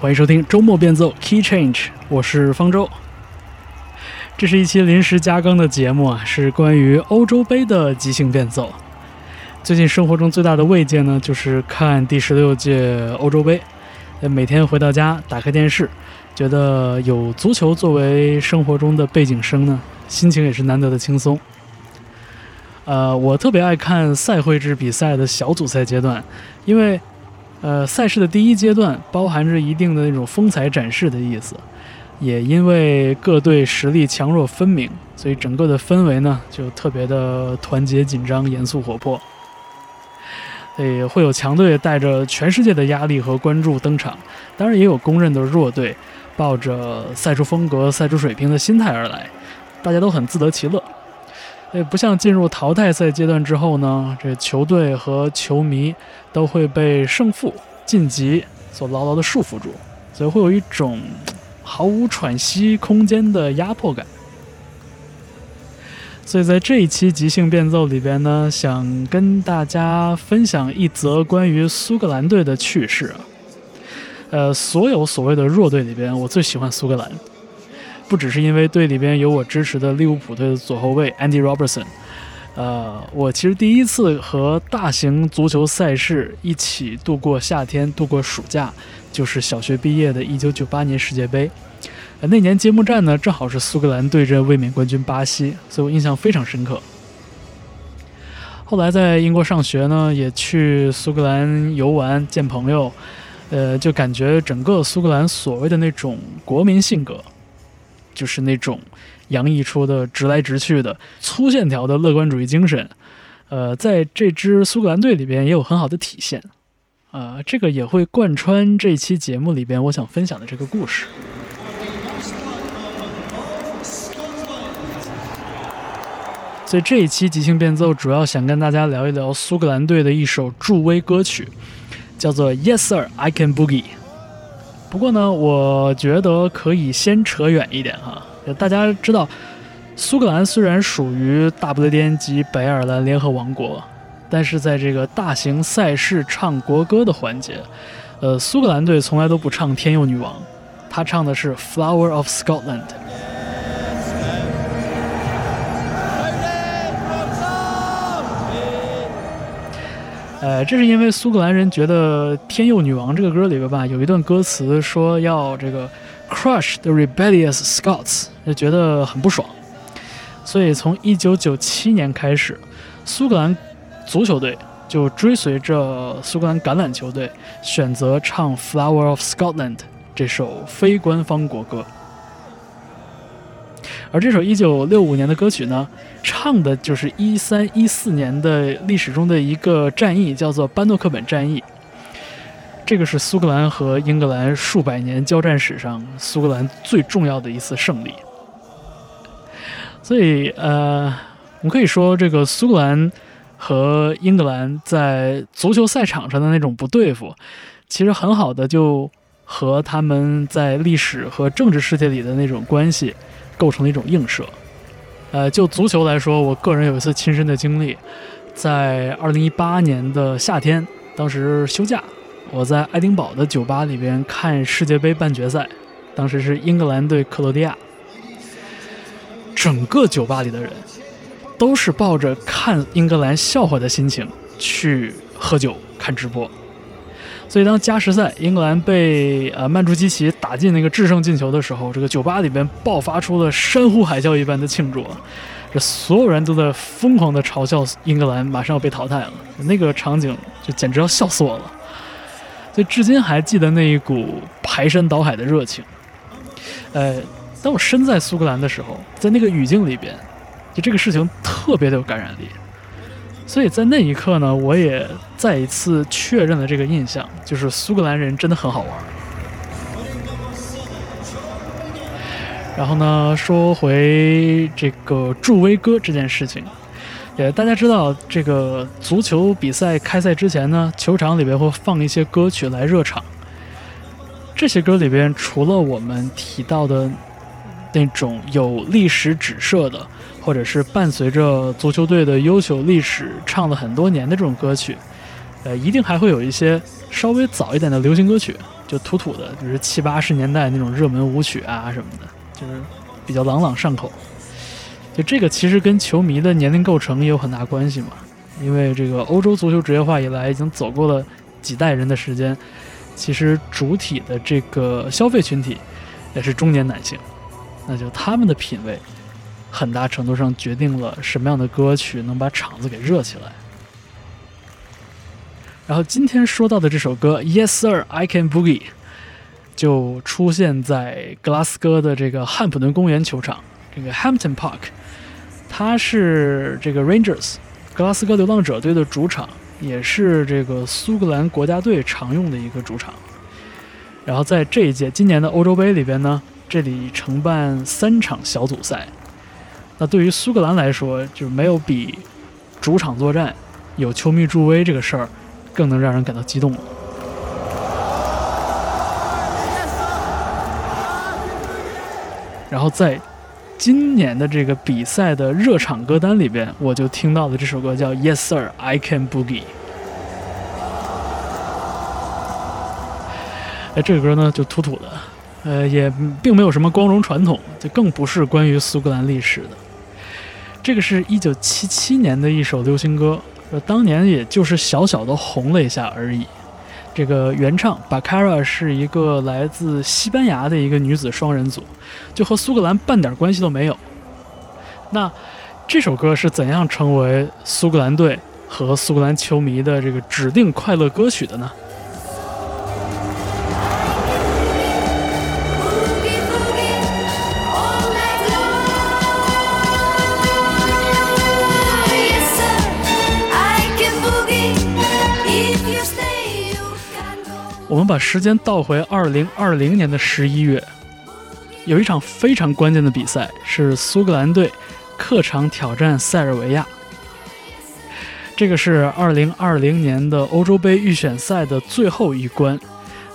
欢迎收听周末变奏 Key Change，我是方舟。这是一期临时加更的节目啊，是关于欧洲杯的即兴变奏。最近生活中最大的慰藉呢，就是看第十六届欧洲杯。每天回到家，打开电视，觉得有足球作为生活中的背景声呢，心情也是难得的轻松。呃，我特别爱看赛会制比赛的小组赛阶段，因为。呃，赛事的第一阶段包含着一定的那种风采展示的意思，也因为各队实力强弱分明，所以整个的氛围呢就特别的团结、紧张、严肃、活泼。也会有强队带着全世界的压力和关注登场，当然也有公认的弱队，抱着赛出风格、赛出水平的心态而来，大家都很自得其乐。也不像进入淘汰赛阶段之后呢，这球队和球迷都会被胜负晋级所牢牢的束缚住，所以会有一种毫无喘息空间的压迫感。所以在这一期即兴变奏里边呢，想跟大家分享一则关于苏格兰队的趣事。呃，所有所谓的弱队里边，我最喜欢苏格兰。不只是因为队里边有我支持的利物浦队的左后卫 Andy Robertson，呃，我其实第一次和大型足球赛事一起度过夏天、度过暑假，就是小学毕业的1998年世界杯。那年揭幕战呢，正好是苏格兰对阵卫冕冠军巴西，所以我印象非常深刻。后来在英国上学呢，也去苏格兰游玩、见朋友，呃，就感觉整个苏格兰所谓的那种国民性格。就是那种洋溢出的直来直去的粗线条的乐观主义精神，呃，在这支苏格兰队里边也有很好的体现，啊，这个也会贯穿这期节目里边我想分享的这个故事。所以这一期即兴变奏主要想跟大家聊一聊苏格兰队的一首助威歌曲，叫做《Yes Sir I Can Boogie》。不过呢，我觉得可以先扯远一点哈。大家知道，苏格兰虽然属于大不列颠及北爱尔兰联合王国，但是在这个大型赛事唱国歌的环节，呃，苏格兰队从来都不唱《天佑女王》，他唱的是《Flower of Scotland》。呃，这是因为苏格兰人觉得《天佑女王》这个歌里边吧，有一段歌词说要这个 crush the rebellious Scots，就觉得很不爽。所以从1997年开始，苏格兰足球队就追随着苏格兰橄榄球队，选择唱《Flower of Scotland》这首非官方国歌。而这首1965年的歌曲呢，唱的就是1314年的历史中的一个战役，叫做班诺克本战役。这个是苏格兰和英格兰数百年交战史上苏格兰最重要的一次胜利。所以，呃，我们可以说，这个苏格兰和英格兰在足球赛场上的那种不对付，其实很好的就和他们在历史和政治世界里的那种关系。构成了一种映射，呃，就足球来说，我个人有一次亲身的经历，在二零一八年的夏天，当时休假，我在爱丁堡的酒吧里边看世界杯半决赛，当时是英格兰对克罗地亚，整个酒吧里的人都是抱着看英格兰笑话的心情去喝酒看直播。所以，当加时赛英格兰被呃曼朱基奇打进那个制胜进球的时候，这个酒吧里边爆发出了山呼海啸一般的庆祝，这所有人都在疯狂的嘲笑英格兰马上要被淘汰了，那个场景就简直要笑死我了。所以，至今还记得那一股排山倒海的热情。呃，当我身在苏格兰的时候，在那个语境里边，就这个事情特别的有感染力。所以在那一刻呢，我也再一次确认了这个印象，就是苏格兰人真的很好玩。然后呢，说回这个助威歌这件事情，也大家知道，这个足球比赛开赛之前呢，球场里边会放一些歌曲来热场。这些歌里边，除了我们提到的那种有历史指涉的。或者是伴随着足球队的悠久历史唱了很多年的这种歌曲，呃，一定还会有一些稍微早一点的流行歌曲，就土土的，就是七八十年代那种热门舞曲啊什么的，就是比较朗朗上口。就这个其实跟球迷的年龄构成也有很大关系嘛，因为这个欧洲足球职业化以来已经走过了几代人的时间，其实主体的这个消费群体也是中年男性，那就他们的品味很大程度上决定了什么样的歌曲能把场子给热起来。然后今天说到的这首歌《Yes Sir I Can Boogie》就出现在格拉斯哥的这个汉普顿公园球场，这个 Hampton Park。它是这个 Rangers 格拉斯哥流浪者队的主场，也是这个苏格兰国家队常用的一个主场。然后在这一届今年的欧洲杯里边呢，这里承办三场小组赛。那对于苏格兰来说，就没有比主场作战有球迷助威这个事儿更能让人感到激动了。然后在。今年的这个比赛的热场歌单里边，我就听到了这首歌，叫《Yes Sir I Can Boogie》。哎，这个歌呢就土土的，呃，也并没有什么光荣传统，就更不是关于苏格兰历史的。这个是一九七七年的一首流行歌，当年也就是小小的红了一下而已。这个原唱 Bacara 是一个来自西班牙的一个女子双人组，就和苏格兰半点关系都没有。那这首歌是怎样成为苏格兰队和苏格兰球迷的这个指定快乐歌曲的呢？我们把时间倒回二零二零年的十一月，有一场非常关键的比赛，是苏格兰队客场挑战塞尔维亚。这个是二零二零年的欧洲杯预选赛的最后一关。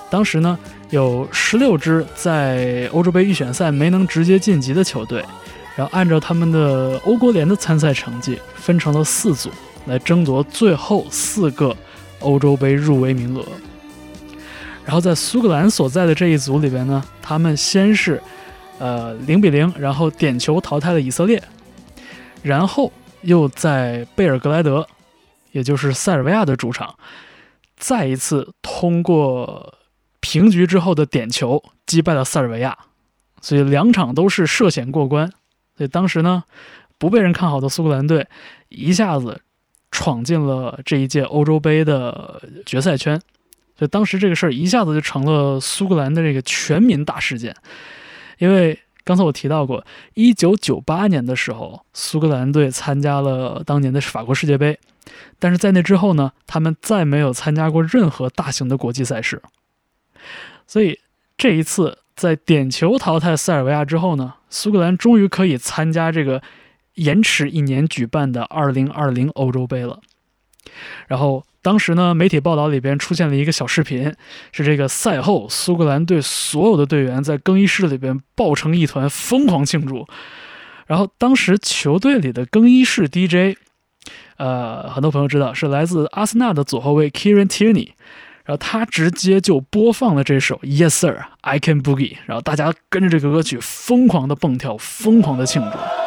当时呢，有十六支在欧洲杯预选赛没能直接晋级的球队，然后按照他们的欧国联的参赛成绩，分成了四组来争夺最后四个欧洲杯入围名额。然后在苏格兰所在的这一组里边呢，他们先是，呃零比零，然后点球淘汰了以色列，然后又在贝尔格莱德，也就是塞尔维亚的主场，再一次通过平局之后的点球击败了塞尔维亚，所以两场都是涉险过关。所以当时呢，不被人看好的苏格兰队一下子闯进了这一届欧洲杯的决赛圈。就当时这个事儿一下子就成了苏格兰的这个全民大事件，因为刚才我提到过，一九九八年的时候，苏格兰队参加了当年的法国世界杯，但是在那之后呢，他们再没有参加过任何大型的国际赛事。所以这一次在点球淘汰塞尔维亚之后呢，苏格兰终于可以参加这个延迟一年举办的二零二零欧洲杯了，然后。当时呢，媒体报道里边出现了一个小视频，是这个赛后苏格兰队所有的队员在更衣室里边抱成一团，疯狂庆祝。然后当时球队里的更衣室 DJ，呃，很多朋友知道是来自阿森纳的左后卫 Kieran Tierney，然后他直接就播放了这首 Yes Sir I Can Boogie，然后大家跟着这个歌曲疯狂的蹦跳，疯狂的庆祝。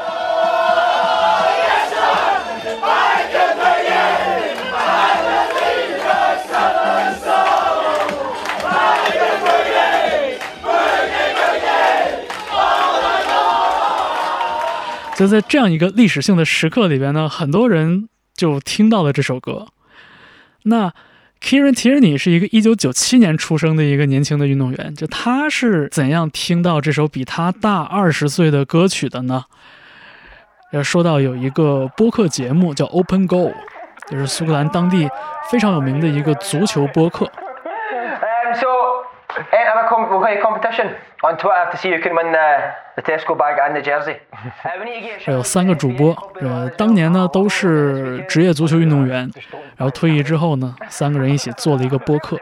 就在这样一个历史性的时刻里边呢，很多人就听到了这首歌。那 Kieran Tierney 是一个1997年出生的一个年轻的运动员，就他是怎样听到这首比他大二十岁的歌曲的呢？要说到有一个播客节目叫 Open Goal，就是苏格兰当地非常有名的一个足球播客。Enter a com- we'll play a competition on Twitter to see who can win the the Tesco bag and the jersey. 还有三个主播，呃，当年呢都是职业足球运动员，然后退役之后呢，三个人一起做了一个播客，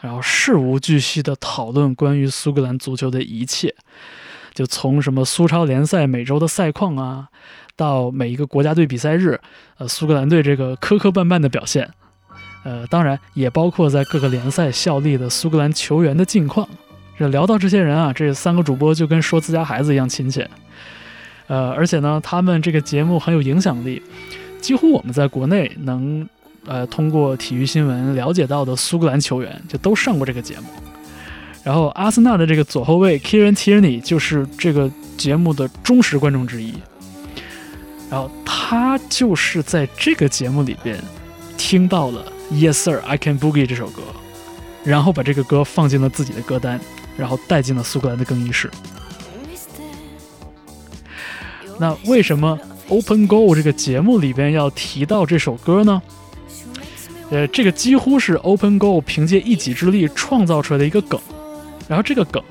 然后事无巨细的讨论关于苏格兰足球的一切，就从什么苏超联赛每周的赛况啊，到每一个国家队比赛日，呃，苏格兰队这个磕磕绊绊的表现，呃，当然也包括在各个联赛效力的苏格兰球员的近况。这聊到这些人啊，这三个主播就跟说自家孩子一样亲切。呃，而且呢，他们这个节目很有影响力，几乎我们在国内能呃通过体育新闻了解到的苏格兰球员，就都上过这个节目。然后阿森纳的这个左后卫 Kieran Tierney 就是这个节目的忠实观众之一。然后他就是在这个节目里边听到了 Yes Sir I Can Boogie 这首歌，然后把这个歌放进了自己的歌单，然后带进了苏格兰的更衣室。那为什么 Open Goal 这个节目里边要提到这首歌呢？呃，这个几乎是 Open Goal 凭借一己之力创造出来的一个梗，然后这个梗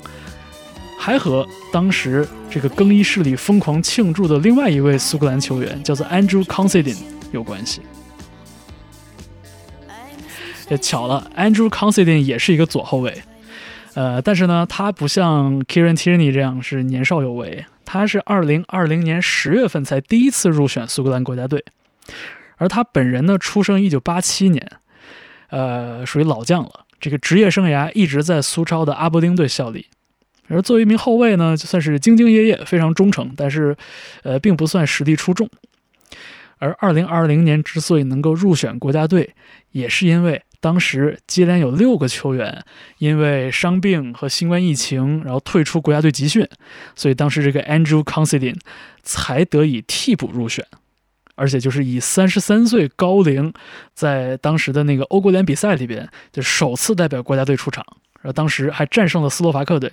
还和当时这个更衣室里疯狂庆祝的另外一位苏格兰球员叫做 Andrew Considine 有关系。也巧了，Andrew Considine 也是一个左后卫，呃，但是呢，他不像 Kieran Tierney 这样是年少有为。他是二零二零年十月份才第一次入选苏格兰国家队，而他本人呢，出生一九八七年，呃，属于老将了。这个职业生涯一直在苏超的阿伯丁队效力。而作为一名后卫呢，就算是兢兢业业，非常忠诚，但是，呃，并不算实力出众。而二零二零年之所以能够入选国家队，也是因为。当时接连有六个球员因为伤病和新冠疫情，然后退出国家队集训，所以当时这个 Andrew Considine 才得以替补入选，而且就是以三十三岁高龄，在当时的那个欧国联比赛里边就首次代表国家队出场，然后当时还战胜了斯洛伐克队，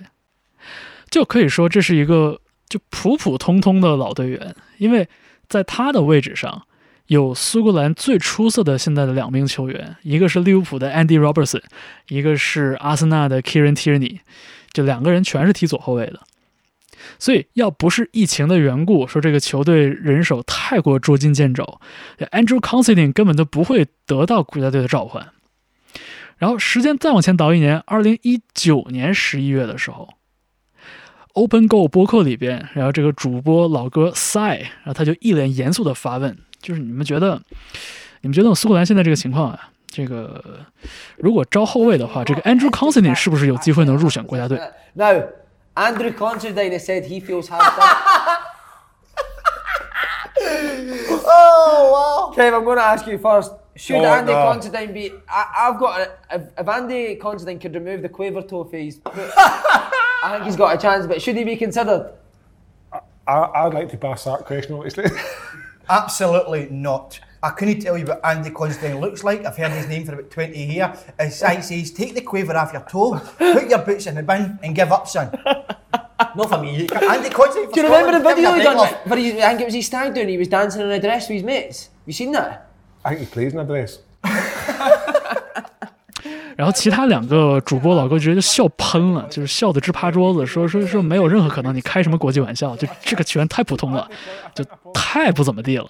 就可以说这是一个就普普通通的老队员，因为在他的位置上。有苏格兰最出色的现在的两名球员，一个是利物浦的 Andy Robertson，一个是阿森纳的 Kieran Tierney，就两个人全是踢左后卫的。所以要不是疫情的缘故，说这个球队人手太过捉襟见肘，Andrew Considine 根本都不会得到国家队的召唤。然后时间再往前倒一年，二零一九年十一月的时候，Open Go 播客里边，然后这个主播老哥 Sai，然后他就一脸严肃的发问。就是你们觉得，你们觉得苏格兰现在这个情况啊，这个如果招后卫的话，这个 Andrew Considine 是不是有机会能入选国家队？No, Andrew Considine said he feels happy. oh wow. Kev, I'm going to ask you first. Should Oh, Andy no. Considine be? I, I've got. A, if, if Andy Considine could remove the quaver toe face, I think he's got a chance. But should he be considered? I, I'd like to pass that question, obviously. Absolutely not. I couldn't tell you what Andy Considine looks like. I've heard his name for about 20 years. As I says, take the quaver off your toe, put your boots in the bin, and give up, son. Not for me. Andy Considine. For Do you remember the video he done? break, For his, I think it was his stag do, and he was dancing in a dress with his mates. You seen that? I think he plays in a dress. 然后其他两个主播老哥直接就笑喷了，就是笑得直趴桌子，说说说没有任何可能，你开什么国际玩笑？就这个球员太普通了，就太不怎么地了，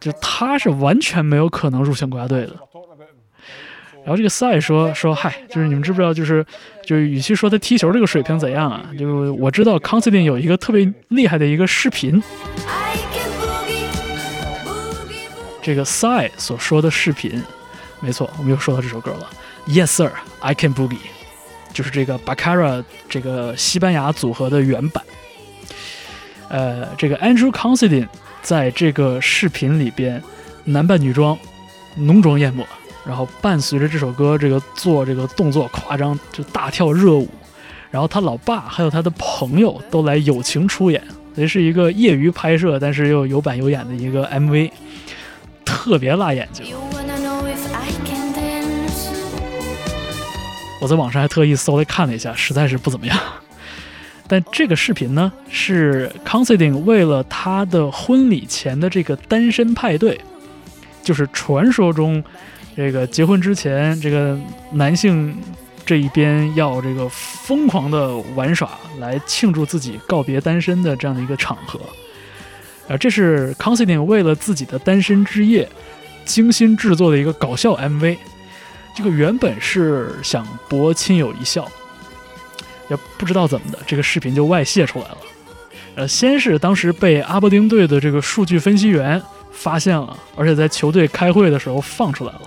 就他是完全没有可能入选国家队的。然后这个赛说说嗨，就是你们知不知道，就是就是与其说他踢球这个水平怎样啊，就我知道康斯汀有一个特别厉害的一个视频，这个赛所说的视频，没错，我们又说到这首歌了。Yes, sir, I can boogie，就是这个 Bacara 这个西班牙组合的原版。呃，这个 Andrew Considine 在这个视频里边男扮女装，浓妆艳抹，然后伴随着这首歌这个做这个动作夸张，就大跳热舞。然后他老爸还有他的朋友都来友情出演，这是一个业余拍摄，但是又有板有眼的一个 MV，特别辣眼睛。我在网上还特意搜来看了一下，实在是不怎么样。但这个视频呢，是 Considine 为了他的婚礼前的这个单身派对，就是传说中这个结婚之前，这个男性这一边要这个疯狂的玩耍，来庆祝自己告别单身的这样的一个场合。啊，这是 Considine 为了自己的单身之夜精心制作的一个搞笑 MV。这个原本是想博亲友一笑，也不知道怎么的，这个视频就外泄出来了。呃，先是当时被阿伯丁队的这个数据分析员发现了，而且在球队开会的时候放出来了。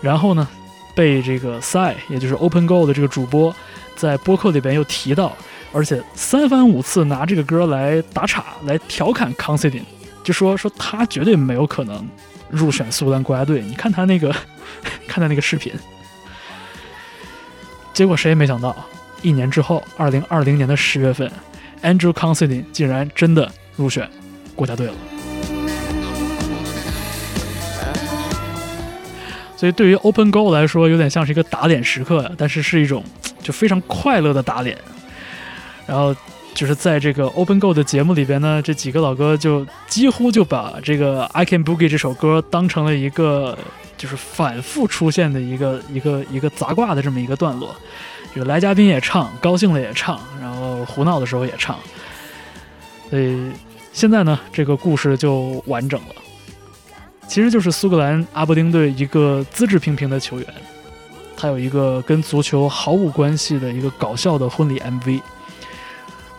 然后呢，被这个 Sai，也就是 Open Go 的这个主播，在播客里边又提到，而且三番五次拿这个歌来打岔，来调侃 c o n s i d i n 就说说他绝对没有可能入选苏格兰国家队。你看他那个，看他那个视频。结果谁也没想到，一年之后，二零二零年的十月份，Andrew Considine 竟然真的入选国家队了。所以对于 Open Goal 来说，有点像是一个打脸时刻，但是是一种就非常快乐的打脸。然后就是在这个 Open Go 的节目里边呢，这几个老哥就几乎就把这个 I Can Boogie 这首歌当成了一个就是反复出现的一个一个一个杂挂的这么一个段落，有来嘉宾也唱，高兴了也唱，然后胡闹的时候也唱。所以现在呢，这个故事就完整了。其实就是苏格兰阿伯丁队一个资质平平的球员，他有一个跟足球毫无关系的一个搞笑的婚礼 MV，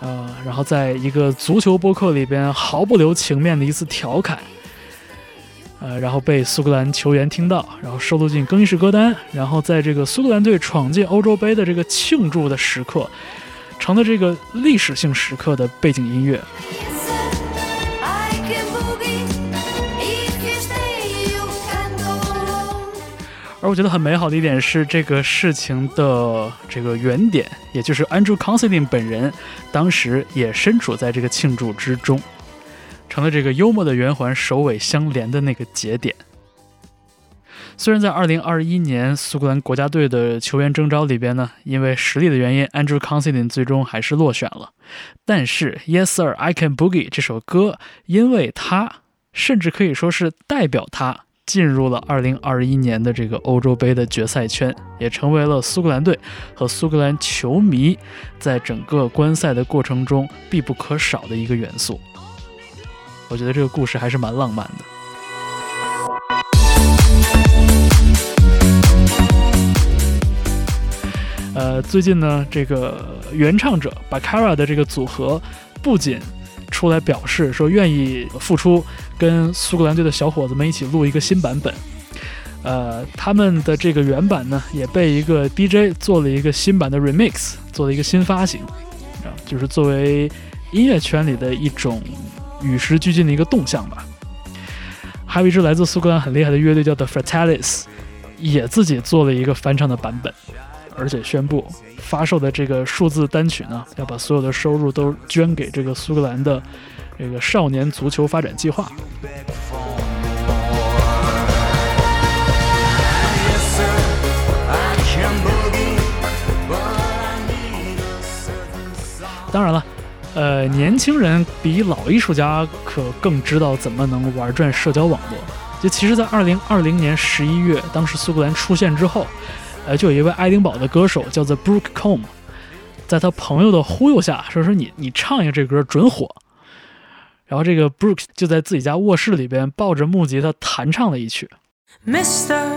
呃，然后在一个足球播客里边毫不留情面的一次调侃，呃，然后被苏格兰球员听到，然后收录进更衣室歌单，然后在这个苏格兰队闯进欧洲杯的这个庆祝的时刻，成了这个历史性时刻的背景音乐。而我觉得很美好的一点是，这个事情的这个原点，也就是 Andrew Considine 本人，当时也身处在这个庆祝之中，成了这个幽默的圆环首尾相连的那个节点。虽然在2021年苏格兰国家队的球员征召里边呢，因为实力的原因，Andrew Considine 最终还是落选了，但是 Yes Sir I Can Boogie 这首歌，因为他甚至可以说是代表他进入了2021年的这个欧洲杯的决赛圈，也成为了苏格兰队和苏格兰球迷在整个观赛的过程中必不可少的一个元素。我觉得这个故事还是蛮浪漫的。呃，最近呢，这个原唱者 Bakara 的这个组合不仅出来表示说愿意付出，跟苏格兰队的小伙子们一起录一个新版本。呃，他们的这个原版呢，也被一个 DJ 做了一个新版的 remix，做了一个新发行，啊，就是作为音乐圈里的一种与时俱进的一个动向吧。还有一支来自苏格兰很厉害的乐队叫 The Fratellis，也自己做了一个翻唱的版本，而且宣布发售的这个数字单曲呢，要把所有的收入都捐给这个苏格兰的这个少年足球发展计划。当然了，呃，年轻人比老艺术家可更知道怎么能玩转社交网络。就其实，在二零二零年十一月，当时苏格兰出现之后，呃，就有一位爱丁堡的歌手叫做 Brooke Combe，在他朋友的忽悠下，说说你你唱一下这歌准火。然后这个 Brooke 就在自己家卧室里边抱着木吉他弹唱了一曲。Mister,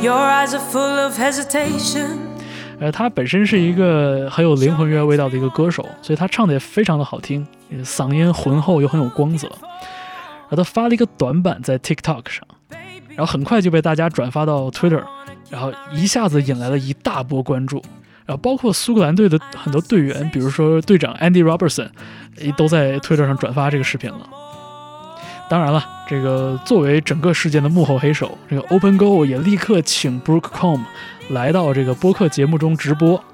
your eyes are full of hesitation. 呃，他本身是一个很有灵魂乐味道的一个歌手，所以他唱的也非常的好听，呃嗓音浑厚又很有光泽。然后他发了一个短板在 TikTok 上，然后很快就被大家转发到 Twitter，然后一下子引来了一大波关注。然后包括苏格兰队的很多队员，比如说队长 Andy Robertson，诶都在推特上转发这个视频了。当然了，这个作为整个事件的幕后黑手，这个 Open Go 也立刻请 Brooke Com 来到这个播客节目中直播。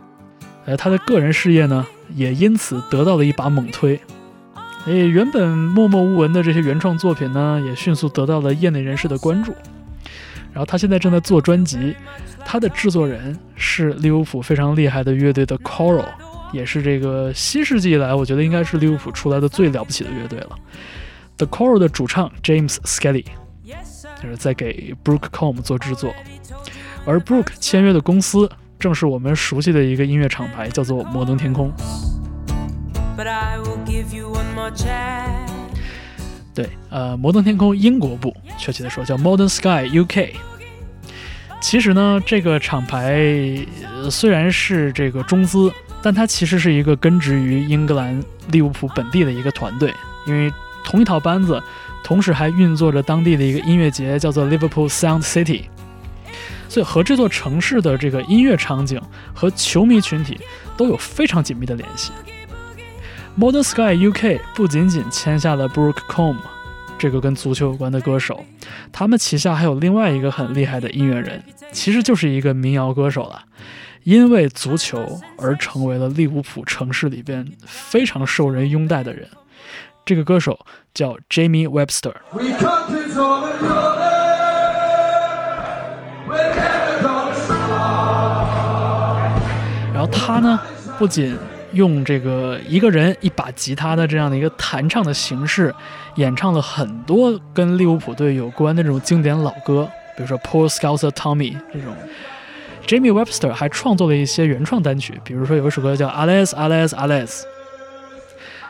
呃，他的个人事业呢，也因此得到了一把猛推。诶，原本默默无闻的这些原创作品呢，也迅速得到了业内人士的关注。然后他现在正在做专辑，他的制作人是利物浦非常厉害的乐队的 Coral，也是这个新世纪以来，我觉得应该是利物浦出来的最了不起的乐队了。The Coral 的主唱 James Skelly 就是在给 Brooke Combe 做制作，而 Brooke 签约的公司正是我们熟悉的一个音乐厂牌，叫做摩登天空。But I will give you one more chance. 对，呃，摩登天空英国部，确切的说叫 Modern Sky UK。其实呢，这个厂牌、虽然是这个中资，但它其实是一个根植于英格兰利物浦本地的一个团队，因为同一套班子，同时还运作着当地的一个音乐节，叫做 Liverpool Sound City。所以和这座城市的这个音乐场景和球迷群体都有非常紧密的联系。Modern Sky UK 不仅仅签下了 Brooke Combe 这个跟足球有关的歌手，他们旗下还有另外一个很厉害的音乐人，其实就是一个民谣歌手了。因为足球而成为了利物浦城市里边非常受人拥戴的人。这个歌手叫 Jamie Webster。然后他呢，不仅用这个一个人一把吉他的这样的一个弹唱的形式，演唱了很多跟利物浦队有关的这种经典老歌，比如说 Paul Scouser Tommy 这种。Jamie Webster 还创作了一些原创单曲，比如说有一首歌叫 Alice Alice Alice。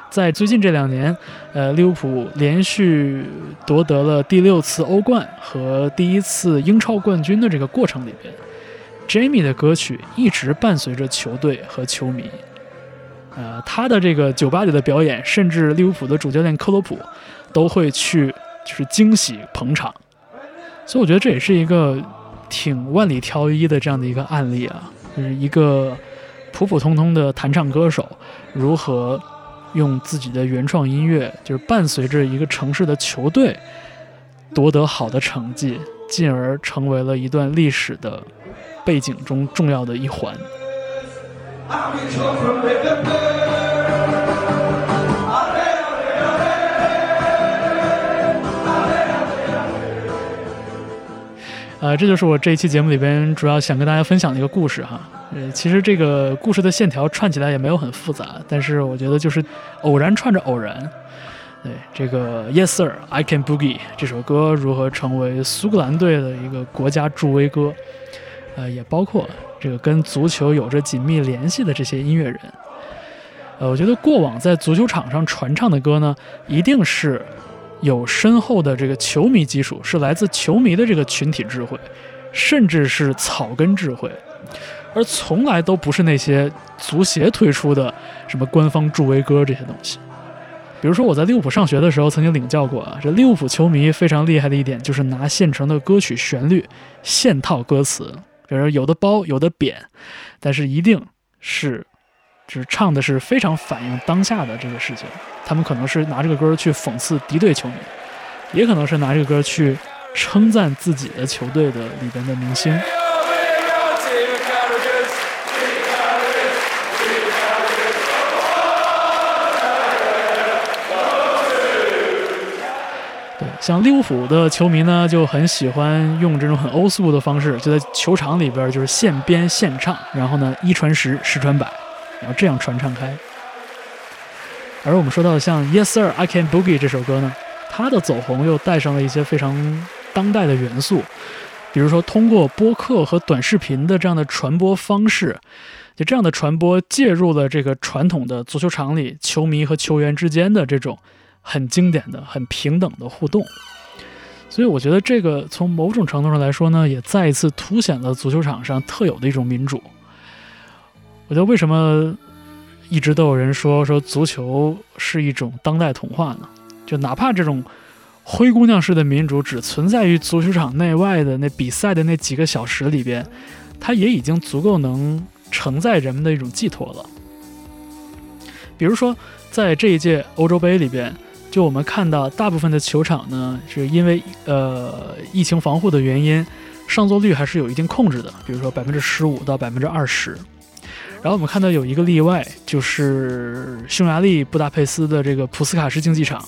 在最近这两年，呃，利物浦连续夺得了第六次欧冠和第一次英超冠军的这个过程里边，Jamie 的歌曲一直伴随着球队和球迷。呃，他的这个酒吧里的表演，甚至利物浦的主教练克洛普都会去就是惊喜捧场，所以我觉得这也是一个挺万里挑一的这样的一个案例啊，就是一个普普通通的弹唱歌手如何用自己的原创音乐，就是伴随着一个城市的球队夺得好的成绩，进而成为了一段历史的背景中重要的一环。呃，这就是我这一期节目里边主要想跟大家分享的一个故事哈。呃，其实这个故事的线条串起来也没有很复杂，但是我觉得就是偶然串着偶然。对这个 Yes Sir I Can Boogie 这首歌如何成为苏格兰队的一个国家助威歌，呃，也包括这个跟足球有着紧密联系的这些音乐人。呃，我觉得过往在足球场上传唱的歌呢，一定是有深厚的这个球迷基础，是来自球迷的这个群体智慧，甚至是草根智慧，而从来都不是那些足协推出的什么官方助威歌这些东西。比如说我在利物浦上学的时候，曾经领教过啊，这利物浦球迷非常厉害的一点就是拿现成的歌曲旋律现套歌词，比如有的包有的扁，但是一定是就是唱的是非常反映当下的这个事情。他们可能是拿这个歌去讽刺敌对球迷，也可能是拿这个歌去称赞自己的球队的里边的明星。像利物浦的球迷呢，就很喜欢用这种很欧速的方式，就在球场里边就是现编现唱，然后呢一传十，十传百，然后这样传唱开。而我们说到像 Yes Sir I Can Boogie 这首歌呢，它的走红又带上了一些非常当代的元素，比如说通过播客和短视频的这样的传播方式，就这样的传播介入了这个传统的足球场里球迷和球员之间的这种很经典的、很平等的互动。所以我觉得这个从某种程度上来说呢，也再一次凸显了足球场上特有的一种民主。我觉得为什么一直都有人说说足球是一种当代童话呢？就哪怕这种灰姑娘式的民主只存在于足球场内外的那比赛的那几个小时里边，它也已经足够能承载人们的一种寄托了。比如说，在这一届欧洲杯里边，就我们看到大部分的球场呢，是因为呃疫情防护的原因，上座率还是有一定控制的，比如说百分之十五到百分之二十。然后我们看到有一个例外，就是匈牙利布达佩斯的这个普斯卡什竞技场，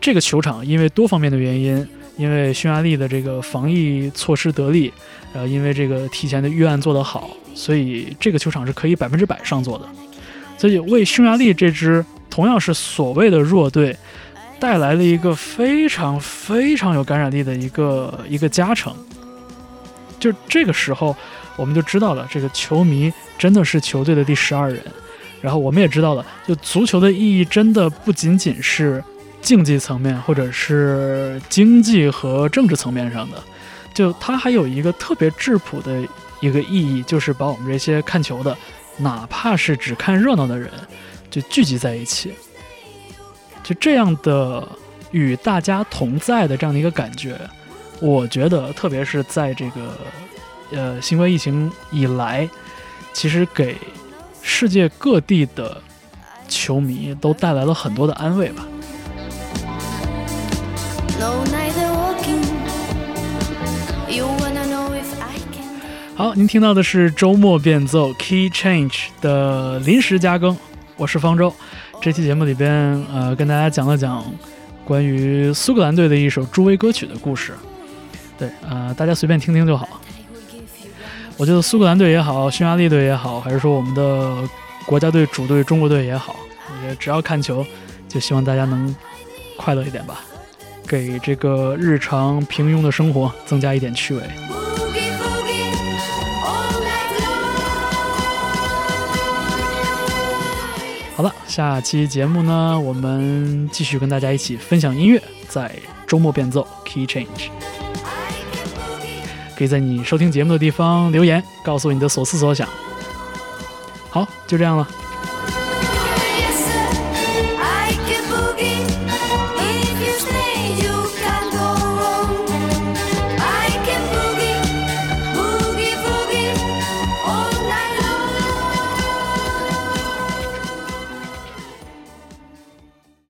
这个球场因为多方面的原因，因为匈牙利的这个防疫措施得力，然后因为这个提前的预案做得好，所以这个球场是可以百分之百上座的。所以为匈牙利这支同样是所谓的弱队，带来了一个非常非常有感染力的一个一个加成。就这个时候，我们就知道了，这个球迷真的是球队的第十二人。然后我们也知道了，就足球的意义真的不仅仅是竞技层面，或者是经济和政治层面上的，就它还有一个特别质朴的一个意义，就是把我们这些看球的，哪怕是只看热闹的人，就聚集在一起。就这样的与大家同在的这样的一个感觉，我觉得，特别是在这个呃新冠疫情以来，其实给世界各地的球迷都带来了很多的安慰吧。好，您听到的是周末变奏 Key Change 的临时加更，我是方舟。这期节目里边，呃，跟大家讲了讲关于苏格兰队的一首助威歌曲的故事。对，呃，大家随便听听就好。我觉得苏格兰队也好，匈牙利队也好，还是说我们的国家队主队中国队也好，我觉得只要看球，就希望大家能快乐一点吧，给这个日常平庸的生活增加一点趣味。好了，下期节目呢，我们继续跟大家一起分享音乐，在周末变奏 Key Change，可以在你收听节目的地方留言，告诉你的所思所想。好，就这样了，